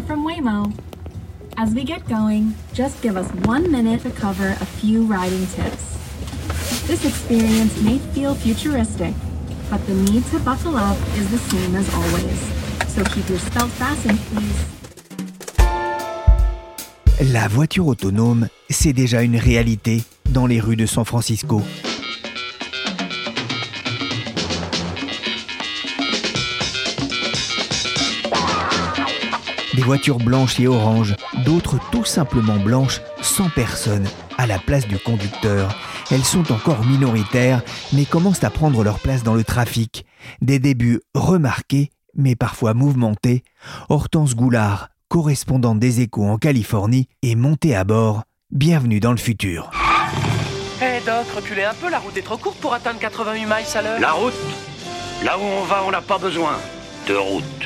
From Waymo. As we get going, just give us one minute to cover a few riding tips. This experience may feel futuristic, but the need to buckle up is the same as always. So keep your belt fastened, please. La voiture autonome, c'est déjà une réalité dans les rues de San Francisco. Voitures blanches et oranges, d'autres tout simplement blanches, sans personne, à la place du conducteur. Elles sont encore minoritaires, mais commencent à prendre leur place dans le trafic. Des débuts remarqués, mais parfois mouvementés. Hortense Goulard, correspondante des échos en Californie, est montée à bord. Bienvenue dans le futur. Hé Doc, reculez un peu, la route est trop courte pour atteindre 88 miles à l'heure. La route? Là où on va, on n'a pas besoin de route.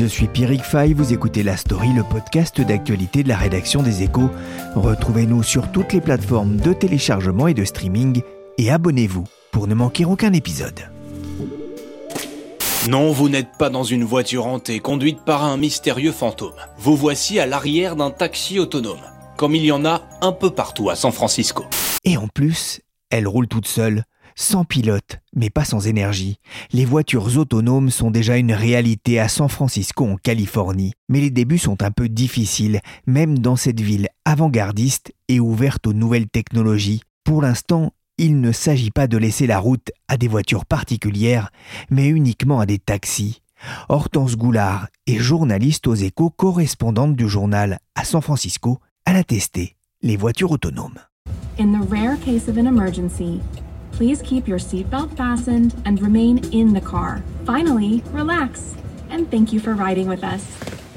Je suis Pierrick Fay, vous écoutez La Story, le podcast d'actualité de la rédaction des échos. Retrouvez-nous sur toutes les plateformes de téléchargement et de streaming et abonnez-vous pour ne manquer aucun épisode. Non, vous n'êtes pas dans une voiture hantée conduite par un mystérieux fantôme. Vous voici à l'arrière d'un taxi autonome, comme il y en a un peu partout à San Francisco. Et en plus, elle roule toute seule, sans pilote, mais pas sans énergie. Les voitures autonomes sont déjà une réalité à San Francisco en Californie, mais les débuts sont un peu difficiles, même dans cette ville avant-gardiste et ouverte aux nouvelles technologies. Pour l'instant, il ne s'agit pas de laisser la route à des voitures particulières, mais uniquement à des taxis. Hortense Goulard est journaliste aux échos, correspondante du journal à San Francisco. Elle a testé les voitures autonomes. Please keep your seatbelt fastened and remain in the car. Finally, relax. And thank you for riding with us.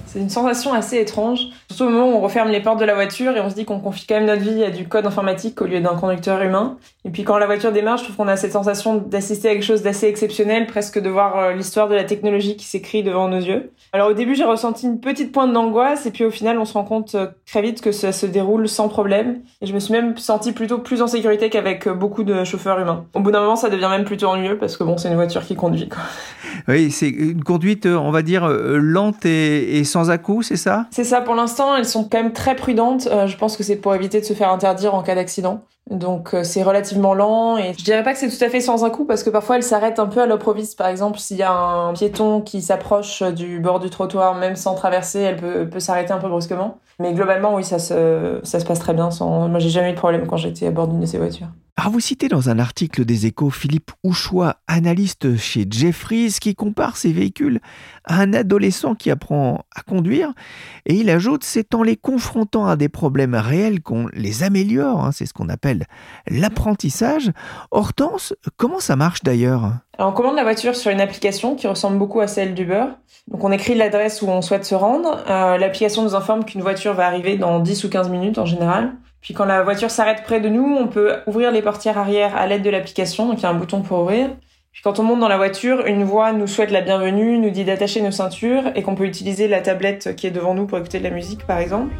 C'est une sensation assez étrange, surtout au moment où on referme les portes de la voiture et on se dit qu'on confie quand même notre vie à du code informatique au lieu d'un conducteur humain. Et puis quand la voiture démarre, je trouve qu'on a cette sensation d'assister à quelque chose d'assez exceptionnel, presque de voir euh, l'histoire de la technologie qui s'écrit devant nos yeux. Alors au début, j'ai ressenti une petite pointe d'angoisse et puis au final, on se rend compte euh, très vite que ça se déroule sans problème. Et je me suis même sentie plutôt plus en sécurité qu'avec euh, beaucoup de chauffeurs humains. Au bout d'un moment, ça devient même plutôt ennuyeux parce que bon, c'est une voiture qui conduit. Quoi. Oui, c'est une conduite, on va dire, lente et, et sans à-coups, c'est ça? C'est ça, pour l'instant, elles sont quand même très prudentes. Je pense que c'est pour éviter de se faire interdire en cas d'accident. Donc euh, c'est relativement lent et je dirais pas que c'est tout à fait sans un coup parce que parfois elles s'arrêtent un peu à l'improviste. Par exemple, s'il y a un piéton qui s'approche du bord du trottoir, même sans traverser, elle peut s'arrêter un peu brusquement. Mais globalement, oui, ça se, ça se passe très bien. Sans... Moi, j'ai jamais eu de problème quand j'étais à bord d'une de ces voitures. Alors vous citez dans un article des échos Philippe Houchois, analyste chez Jeffries, qui compare ces véhicules à un adolescent qui apprend à conduire, et il ajoute c'est en les confrontant à des problèmes réels qu'on les améliore, hein, c'est ce qu'on appelle l'apprentissage. Hortense, comment ça marche d'ailleurs? Alors on commande la voiture sur une application qui ressemble beaucoup à celle d'Uber. Donc on écrit l'adresse où on souhaite se rendre, euh, l'application nous informe qu'une voiture va arriver dans 10 ou 15 minutes en général. Puis quand la voiture s'arrête près de nous, on peut ouvrir les portières arrière à l'aide de l'application, donc il y a un bouton pour ouvrir. Puis quand on monte dans la voiture, une voix nous souhaite la bienvenue, nous dit d'attacher nos ceintures et qu'on peut utiliser la tablette qui est devant nous pour écouter de la musique par exemple.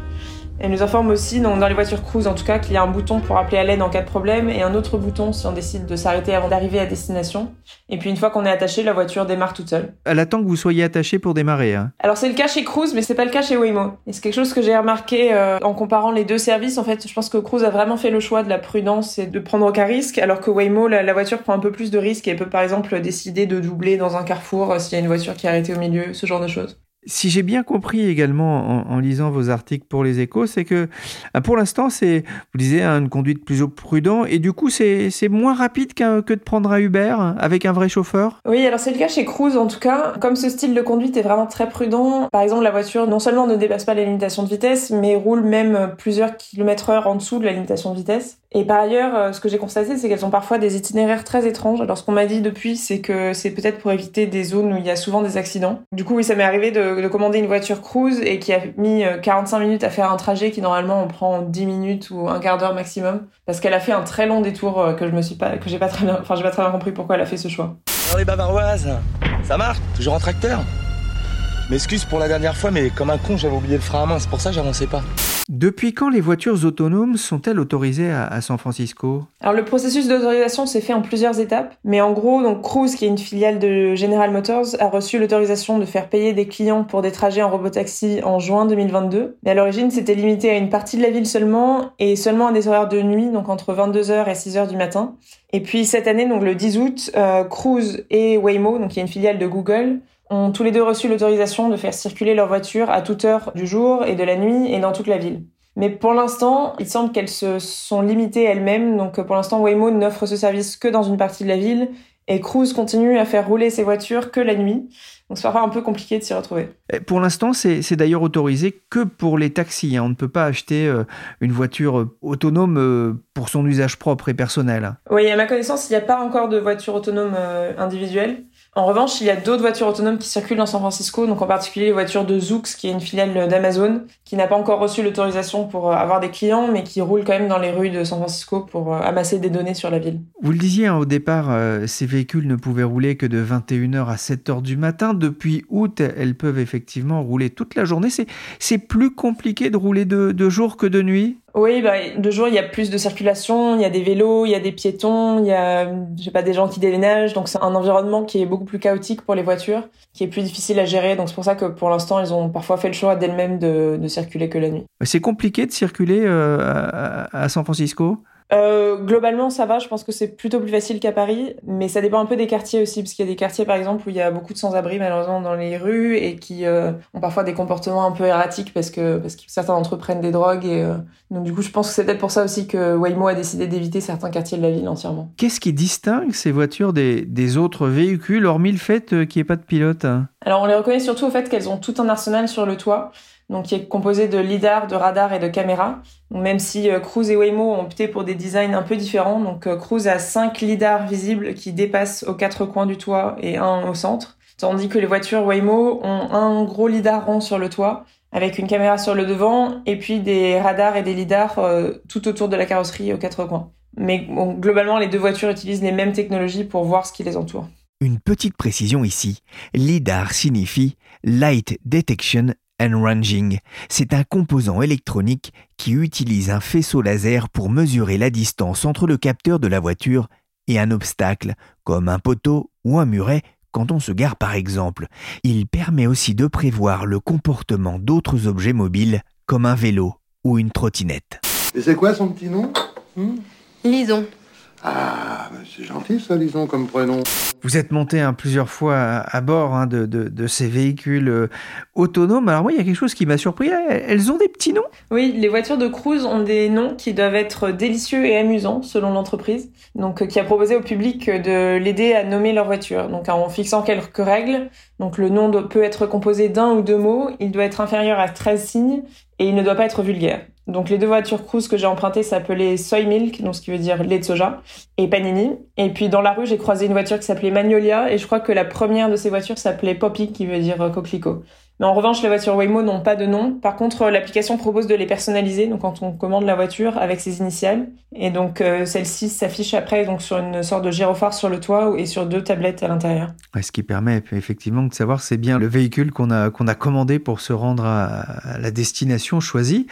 Elle nous informe aussi, dans, dans les voitures cruise en tout cas, qu'il y a un bouton pour appeler à l'aide en cas de problème et un autre bouton si on décide de s'arrêter avant d'arriver à destination. Et puis une fois qu'on est attaché, la voiture démarre toute seule. Elle attend que vous soyez attaché pour démarrer. Hein. Alors c'est le cas chez Cruise, mais c'est pas le cas chez Waymo. Et c'est quelque chose que j'ai remarqué euh, en comparant les deux services. En fait, je pense que Cruise a vraiment fait le choix de la prudence et de prendre aucun risque, alors que Waymo, la, la voiture prend un peu plus de risques et peut par exemple décider de doubler dans un carrefour euh, s'il y a une voiture qui est arrêtée au milieu, ce genre de choses. Si j'ai bien compris également en, lisant vos articles pour les échos, c'est que euh, pour l'instant, c'est, vous disiez, une conduite plus prudente et du coup, c'est, moins rapide que de prendre un Uber avec un vrai chauffeur? Oui, alors c'est le cas chez Cruise en tout cas. Comme ce style de conduite est vraiment très prudent, par exemple, la voiture non seulement ne dépasse pas les limitations de vitesse, mais roule même plusieurs kilomètres heure en dessous de la limitation de vitesse. Et par ailleurs, euh, ce que j'ai constaté, c'est qu'elles ont parfois des itinéraires très étranges. Alors ce qu'on m'a dit depuis, c'est que c'est peut-être pour éviter des zones où il y a souvent des accidents. Du coup, oui, ça m'est arrivé de, de, commander une voiture cruise et qui a mis 45 euh, minutes à faire un trajet qui normalement on prend 10 minutes ou un quart d'heure maximum, parce qu'elle a fait un très long détour euh, que je me suis pas, que j'ai pas très bien, enfin j'ai pas très bien compris pourquoi elle a fait ce choix. Alors les bavaroises, ça marche Toujours en tracteur M'excuse pour la dernière fois, mais comme un con, j'avais oublié le frein à main, c'est pour ça que j'avançais pas. Depuis quand les voitures autonomes sont-elles autorisées à, San Francisco? Alors le processus d'autorisation s'est fait en plusieurs étapes, mais en gros, donc Cruise, qui est une filiale de General Motors, a reçu l'autorisation de faire payer des clients pour des trajets en robotaxi en juin 2022. Mais à l'origine, c'était limité à une partie de la ville seulement et seulement à des horaires de nuit, donc entre 22h et 6h du matin. Et puis cette année, donc le 10 août, euh, Cruise et Waymo, donc qui est une filiale de Google, ont tous les deux reçu l'autorisation de faire circuler leur voiture à toute heure du jour et de la nuit et dans toute la ville. Mais pour l'instant, il semble qu'elles se sont limitées elles-mêmes. Donc pour l'instant, Waymo n'offre ce service que dans une partie de la ville et Cruise continue à faire rouler ses voitures que la nuit. Donc c'est parfois un peu compliqué de s'y retrouver. Pour l'instant, c'est d'ailleurs autorisé que pour les taxis. Hein. On ne peut pas acheter euh, une voiture euh, autonome euh, pour son usage propre et personnel. Oui, à ma connaissance, il n'y a pas encore de voiture autonome individuelle. En revanche, il y a d'autres voitures autonomes qui circulent dans San Francisco, donc en particulier les voitures de Zoox, qui est une filiale d'Amazon, qui n'a pas encore reçu l'autorisation pour euh, avoir des clients, mais qui roule quand même dans les rues de San Francisco pour euh, amasser des données sur la ville. Vous le disiez hein, au départ, euh, ces véhicules ne pouvaient rouler que de 21h à 7h du matin. Depuis août, elles peuvent effectivement rouler toute la journée. C'est plus compliqué de rouler de, de jour que de nuit? Oui, bah, de jour, il y a plus de circulation, il y a des vélos, il y a des piétons, il y a, je sais pas, des gens qui déménagent. Donc, c'est un environnement qui est beaucoup plus chaotique pour les voitures, qui est plus difficile à gérer. Donc, c'est pour ça que pour l'instant, ils ont parfois fait le choix d'elles-mêmes de, de circuler que la nuit. C'est compliqué de circuler euh, à San Francisco? Euh, globalement, ça va. Je pense que c'est plutôt plus facile qu'à Paris, mais ça dépend un peu des quartiers aussi, parce qu'il y a des quartiers, par exemple, où il y a beaucoup de sans-abri malheureusement dans les rues et qui euh, ont parfois des comportements un peu erratiques parce que parce certains d'entre eux prennent des drogues et euh, donc du coup, je pense que c'est peut-être pour ça aussi que Waymo a décidé d'éviter certains quartiers de la ville entièrement. Qu'est-ce qui distingue ces voitures des, des autres véhicules, hormis le fait qu'il n'y ait pas de pilote Alors, on les reconnaît surtout au fait qu'elles ont tout un arsenal sur le toit donc qui est composé de lidar, de radar et de caméras. même si euh, Cruise et Waymo ont opté pour des designs un peu différents, donc euh, Cruise a cinq lidars visibles qui dépassent aux quatre coins du toit et un au centre, tandis que les voitures Waymo ont un gros lidar rond sur le toit avec une caméra sur le devant et puis des radars et des lidars euh, tout autour de la carrosserie aux quatre coins. Mais globalement, les deux voitures utilisent les mêmes technologies pour voir ce qui les entoure. Une petite précision ici. LIDAR signifie Light Detection and Ranging. C'est un composant électronique qui utilise un faisceau laser pour mesurer la distance entre le capteur de la voiture et un obstacle, comme un poteau ou un muret quand on se gare par exemple. Il permet aussi de prévoir le comportement d'autres objets mobiles, comme un vélo ou une trottinette. Et c'est quoi son petit nom? Hmm Lison. Ah, c'est gentil ça, Lison, comme prénom. Vous êtes monté hein, plusieurs fois à, bord hein, de, ces véhicules euh, autonomes. Alors moi, il y a quelque chose qui m'a surpris. Elles ont des petits noms? Oui, les voitures de cruise ont des noms qui doivent être délicieux et amusants selon l'entreprise. Donc, euh, qui a proposé au public de l'aider à nommer leur voiture. Donc, en fixant quelques règles. Donc, le nom peut être composé d'un ou deux mots. Il doit être inférieur à 13 signes et il ne doit pas être vulgaire. Donc les deux voitures cruise que j'ai empruntées s'appelaient Soy Milk, donc ce qui veut dire lait de soja, et Panini. Et puis dans la rue, j'ai croisé une voiture qui s'appelait Magnolia, et je crois que la première de ces voitures s'appelait Poppy, qui veut dire coquelicot. Mais en revanche, les voitures Waymo n'ont pas de nom. Par contre, l'application propose de les personnaliser. Donc, quand on commande la voiture avec ses initiales, et donc euh, celle-ci s'affiche après donc sur une sorte de gyrophare sur le toit et sur deux tablettes à l'intérieur. ce qui permet effectivement de savoir c'est bien le véhicule qu'on a qu'on a commandé pour se rendre à, la destination choisie.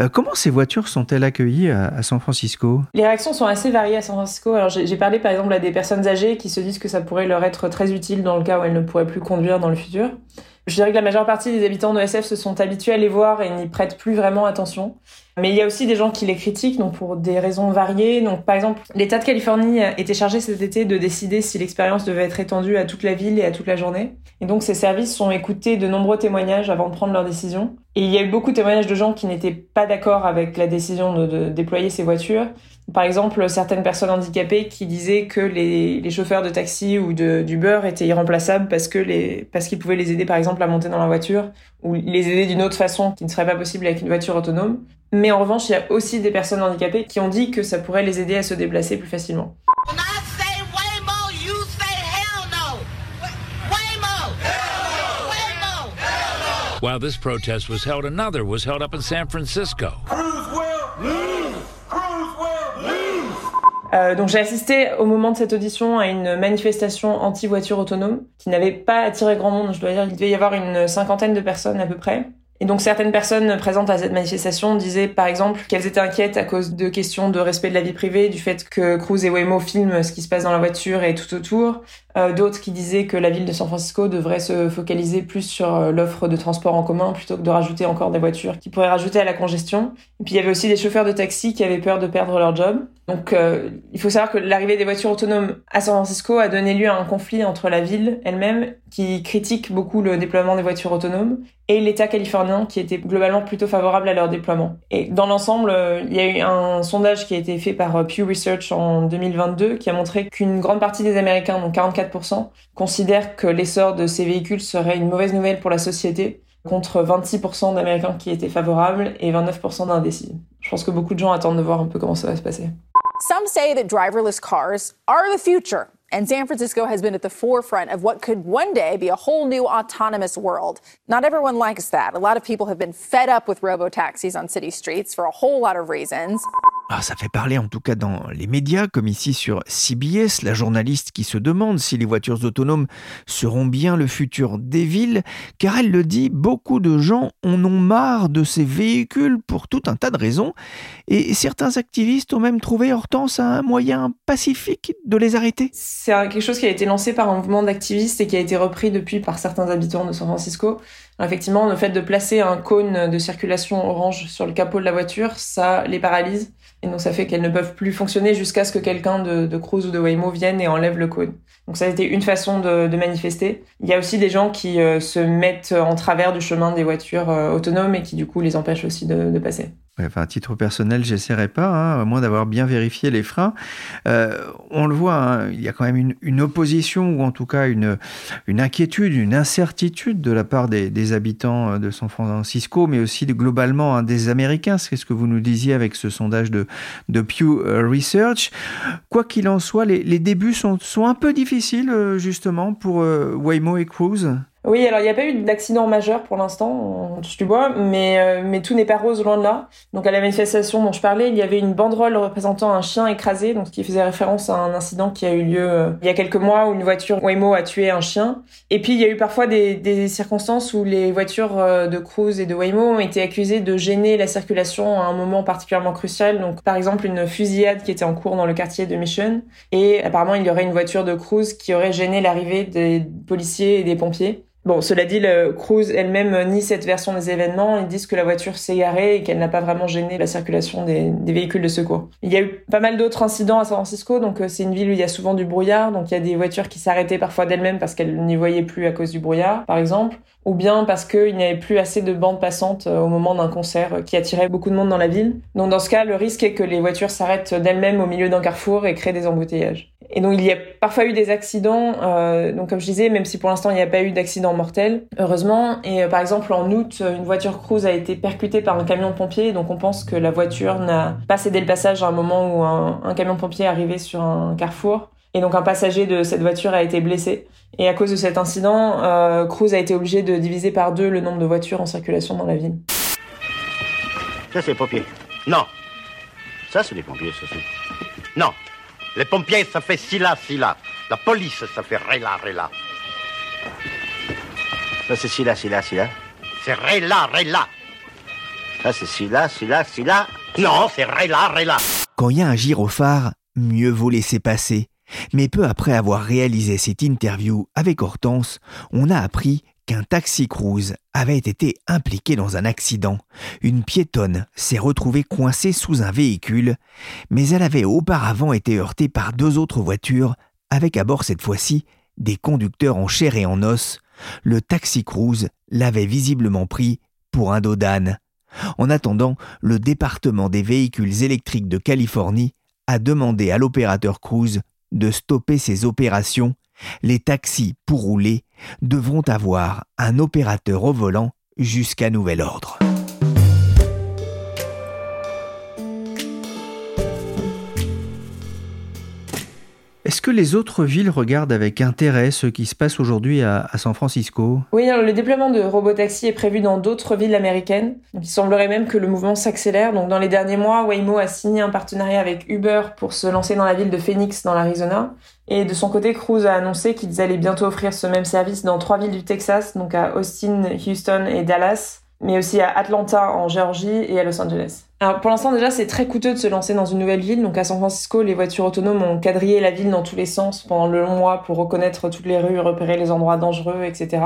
Euh, comment ces voitures sont-elles accueillies à, San Francisco? Les réactions sont assez variées à San Francisco. Alors, j'ai parlé par exemple à des personnes âgées qui se disent que ça pourrait leur être très utile dans le cas où elles ne pourraient plus conduire dans le futur. Je dirais que la majeure partie des habitants de SF se sont habitués à les voir et n'y prêtent plus vraiment attention. Mais il y a aussi des gens qui les critiquent, donc pour des raisons variées. Donc, par exemple, l'État de Californie était chargé cet été de décider si l'expérience devait être étendue à toute la ville et à toute la journée. Et donc, ces services ont écouté de nombreux témoignages avant de prendre leur décision. Et il y a eu beaucoup de témoignages de gens qui n'étaient pas d'accord avec la décision de, déployer ces voitures. Par exemple, certaines personnes handicapées qui disaient que les, les chauffeurs de taxi ou d'Uber étaient irremplaçables parce que les, parce qu'ils pouvaient les aider, par exemple, à monter dans la voiture ou les aider d'une autre façon qui ne serait pas possible avec une voiture autonome. Mais en revanche, il y a aussi des personnes handicapées qui ont dit que ça pourrait les aider à se déplacer plus facilement. While this protest was held, another was held up in San Francisco. Euh, donc j'ai assisté au moment de cette audition à une manifestation anti-voiture autonome qui n'avait pas attiré grand monde. Je dois dire, il devait y avoir une cinquantaine de personnes à peu près. Et donc certaines personnes présentes à cette manifestation disaient par exemple qu'elles étaient inquiètes à cause de questions de respect de la vie privée, du fait que Cruz et Waymo filment ce qui se passe dans la voiture et tout autour. Euh, D'autres qui disaient que la ville de San Francisco devrait se focaliser plus sur euh, l'offre de transport en commun plutôt que de rajouter encore des voitures qui pourraient rajouter à la congestion. Et puis il y avait aussi des chauffeurs de taxi qui avaient peur de perdre leur job. Donc euh, il faut savoir que l'arrivée des voitures autonomes à San Francisco a donné lieu à un conflit entre la ville elle-même qui critique beaucoup le déploiement des voitures autonomes et l'État californien qui était globalement plutôt favorable à leur déploiement. Et dans l'ensemble, il y a eu un sondage qui a été fait par Pew Research en 2022 qui a montré qu'une grande partie des Américains, donc 44%, considèrent que l'essor de ces véhicules serait une mauvaise nouvelle pour la société contre 26% d'Américains qui étaient favorables et 29% d'indécis. Je pense que beaucoup de gens attendent de voir un peu comment ça va se passer. Some say that driverless cars are the future. And San Francisco has been at the forefront of what could one day be a whole new autonomous world. Not everyone likes that. A lot of people have been fed up with robo taxis on city streets for a whole lot of reasons. Ah, ça fait parler en tout cas dans les médias, comme ici sur CBS, la journaliste qui se demande si les voitures autonomes seront bien le futur des villes, car elle le dit, beaucoup de gens en ont marre de ces véhicules pour tout un tas de raisons, et certains activistes ont même trouvé Hortense un moyen pacifique de les arrêter. C'est quelque chose qui a été lancé par un mouvement d'activistes et qui a été repris depuis par certains habitants de San Francisco. effectivement, le fait de placer un cône de circulation orange sur le capot de la voiture, ça les paralyse et donc ça fait qu'elles ne peuvent plus fonctionner jusqu'à ce que quelqu'un de, de Cruise ou de Waymo vienne et enlève le code. Donc ça a été une façon de, manifester. Il y a aussi des gens qui euh, se mettent en travers du chemin des voitures euh, autonomes et qui du coup les empêchent aussi de passer. À titre personnel, j'essaierai pas, hein, à moins d'avoir bien vérifié les freins. Euh, on le voit, hein, il y a quand même une, opposition ou en tout cas une, inquiétude, une incertitude de la part des, habitants de San Francisco, mais aussi de, globalement hein, des Américains. C'est ce que vous nous disiez avec ce sondage de, Pew Research. Quoi qu'il en soit, les, débuts sont, un peu difficiles justement pour euh, Waymo et Cruise. Oui, alors il n'y a pas eu d'accident majeur pour l'instant, on touche du bois, mais, euh, mais tout n'est pas rose loin de là. Donc à la manifestation dont je parlais, il y avait une banderole représentant un chien écrasé, donc qui faisait référence à un incident qui a eu lieu euh, il y a quelques mois où une voiture Waymo a tué un chien. Et puis il y a eu parfois des, des circonstances où les voitures euh, de Cruise et de Waymo ont été accusées de gêner la circulation à un moment particulièrement crucial. Donc par exemple une fusillade qui était en cours dans le quartier de Mission, et apparemment il y aurait une voiture de Cruise qui aurait gêné l'arrivée des policiers et des pompiers. Bon, cela dit, le Cruise elle-même nie cette version des événements. Ils disent que la voiture s'est garée et qu'elle n'a pas vraiment gêné la circulation des, des, véhicules de secours. Il y a eu pas mal d'autres incidents à San Francisco, donc c'est une ville où il y a souvent du brouillard, donc il y a des voitures qui s'arrêtaient parfois d'elles-mêmes parce qu'elles n'y voyaient plus à cause du brouillard, par exemple, ou bien parce qu'il n'y avait plus assez de bandes passantes au moment d'un concert qui attirait beaucoup de monde dans la ville. Donc dans ce cas, le risque est que les voitures s'arrêtent d'elles-mêmes au milieu d'un carrefour et créent des embouteillages. Et donc il y a parfois eu des accidents, euh, donc comme je disais, même si pour l'instant il n'y a pas eu d'accident mortel, heureusement. Et euh, par exemple en août, une voiture cruise a été percutée par un camion de pompiers, donc on pense que la voiture n'a pas cédé le passage à un moment où un, camion de pompiers est arrivé sur un carrefour. Et donc un passager de cette voiture a été blessé. Et à cause de cet incident, euh, Cruise a été obligé de diviser par deux le nombre de voitures en circulation dans la ville. Ça c'est les pompiers. Non. Ça c'est les pompiers, ça c'est. Non. Les pompiers, ça fait ci là. La police, ça fait ré là, ré là. Ça c'est là, ci là. C'est ré là, ré là. Ça c'est là, ci là. Non, c'est ré là, ré là. Quand il y a un gyrophare, mieux vaut laisser passer. Mais peu après avoir réalisé cette interview avec Hortense, on a appris qu'un taxi cruise avait été impliqué dans un accident. Une piétonne s'est retrouvée coincée sous un véhicule, mais elle avait auparavant été heurtée par deux autres voitures, avec à bord cette fois-ci des conducteurs en chair et en os. Le taxi cruise l'avait visiblement pris pour un dos d'âne. En attendant, le département des véhicules électriques de Californie a demandé à l'opérateur Cruise de stopper ses opérations. Les taxis pour rouler devront avoir un opérateur au volant jusqu'à nouvel ordre. Est-ce que les autres villes regardent avec intérêt ce qui se passe aujourd'hui à, San Francisco? Oui, le déploiement de robotaxi est prévu dans d'autres villes américaines. il semblerait même que le mouvement s'accélère. Donc, dans les derniers mois, Waymo a signé un partenariat avec Uber pour se lancer dans la ville de Phoenix, dans l'Arizona. Et de son côté, Cruise a annoncé qu'ils allaient bientôt offrir ce même service dans trois villes du Texas, donc à Austin, Houston et Dallas, mais aussi à Atlanta en Géorgie et à Los Angeles. Alors pour l'instant déjà c'est très coûteux de se lancer dans une nouvelle ville. Donc à San Francisco, les voitures autonomes ont quadrillé la ville dans tous les sens pendant le long mois pour reconnaître toutes les rues, repérer les endroits dangereux, etc.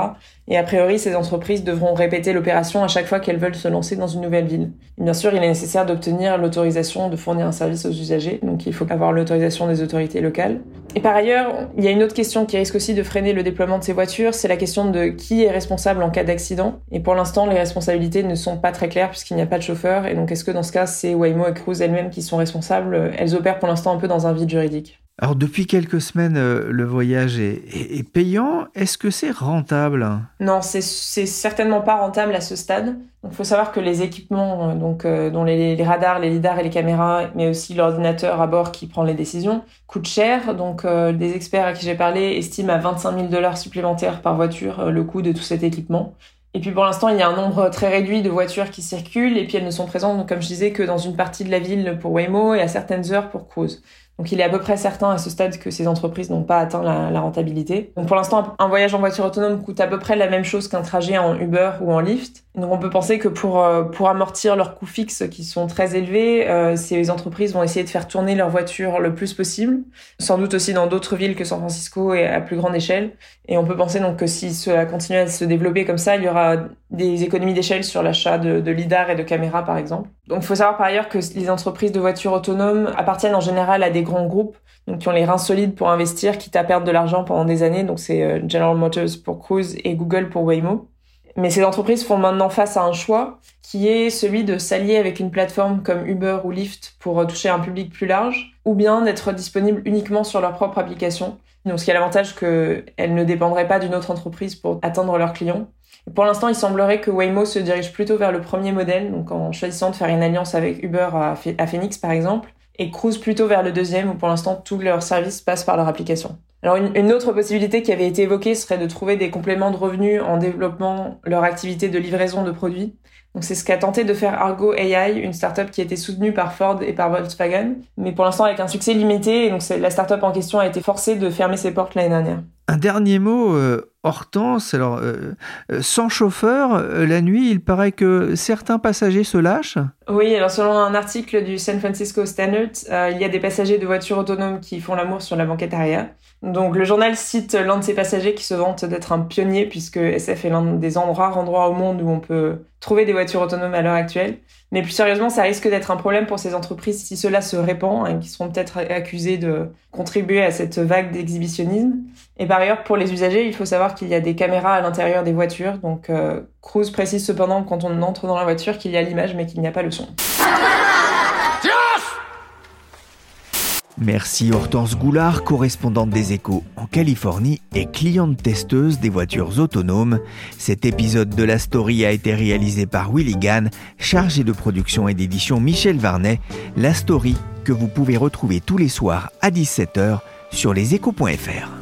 Et a priori, ces entreprises devront répéter l'opération à chaque fois qu'elles veulent se lancer dans une nouvelle ville. bien sûr, il est nécessaire d'obtenir l'autorisation de fournir un service aux usagers. Donc il faut avoir l'autorisation des autorités locales. Et par ailleurs, il y a une autre question qui risque aussi de freiner le déploiement de ces voitures, c'est la question de qui est responsable en cas d'accident. Et pour l'instant, les responsabilités ne sont pas très claires puisqu'il n'y a pas de chauffeur. Et donc est-ce que dans ce cas, c'est Waymo et Cruise elles-mêmes qui sont responsables. Elles opèrent pour l'instant un peu dans un vide juridique. Alors depuis quelques semaines, euh, le voyage est, payant. Est-ce que c'est rentable? Non, c'est certainement pas rentable à ce stade. Il faut savoir que les équipements, euh, donc euh, dont les, radars, les lidars et les caméras, mais aussi l'ordinateur à bord qui prend les décisions, coûtent cher. Donc des experts à qui j'ai parlé estiment à 25 000 dollars supplémentaires par voiture le coût de tout cet équipement. Et puis pour l'instant, il y a un nombre très réduit de voitures qui circulent et puis elles ne sont présentes, comme je disais, que dans une partie de la ville pour Waymo et à certaines heures pour Cruise. Donc il est à peu près certain à ce stade que ces entreprises n'ont pas atteint la, rentabilité. Donc pour l'instant, un voyage en voiture autonome coûte à peu près la même chose qu'un trajet en Uber ou en Lyft. Donc on peut penser que pour, euh, pour amortir leurs coûts fixes qui sont très élevés, euh, ces entreprises vont essayer de faire tourner leur voiture le plus possible, sans doute aussi dans d'autres villes que San Francisco et à plus grande échelle. Et on peut penser donc que si cela continue à se développer comme ça, il y aura des économies d'échelle sur l'achat de, de lidar et de caméras par exemple. Donc il faut savoir par ailleurs que les entreprises de voitures autonomes appartiennent en général à des grands groupes donc qui ont les reins solides pour investir, quitte à perdre de l'argent pendant des années. Donc c'est euh, General Motors pour Cruise et Google pour Waymo. Mais ces entreprises font maintenant face à un choix qui est celui de s'allier avec une plateforme comme Uber ou Lyft pour euh, toucher un public plus large, ou bien d'être disponibles uniquement sur leur propre application. Donc ce qui a l'avantage qu'elles ne dépendraient pas d'une autre entreprise pour atteindre leurs clients. pour l'instant, il semblerait que Waymo se dirige plutôt vers le premier modèle, donc en choisissant de faire une alliance avec Uber à, Phoenix par exemple, et Cruise plutôt vers le deuxième où pour l'instant tous leurs services passent par leur application. Alors une, autre possibilité qui avait été évoquée serait de trouver des compléments de revenus en développant leur activité de livraison de produits. Donc c'est ce qu'a tenté de faire Argo AI, une startup qui a été soutenue par Ford et par Volkswagen, mais pour l'instant avec un succès limité. Et donc la startup en question a été forcée de fermer ses portes l'année dernière. Un dernier mot, euh, Hortense. Alors, euh, euh, sans chauffeur, la nuit, il paraît que certains passagers se lâchent. Oui, alors selon un article du San Francisco Standard, il y a des passagers de voitures autonomes qui font l'amour sur la banquette arrière. Donc le journal cite l'un de ses passagers qui se vante d'être un pionnier puisque SF est l'un des rares endroits au monde où on peut trouver des voitures autonomes à l'heure actuelle. Mais plus sérieusement, ça risque d'être un problème pour ces entreprises si cela se répand, et hein, qui seront peut-être accusées de contribuer à cette vague d'exhibitionnisme. Et par ailleurs, pour les usagers, il faut savoir qu'il y a des caméras à l'intérieur des voitures. Donc, euh, Cruise précise cependant quand on entre dans la voiture qu'il y a l'image, mais qu'il n'y a pas le son. Merci Hortense Goulard, correspondante des échos en Californie et cliente testeuse des voitures autonomes. Cet épisode de la story a été réalisé par Willy Gann, chargé de production et d'édition Michel Varnet. La story que vous pouvez retrouver tous les soirs à 17h sur leséchos.fr.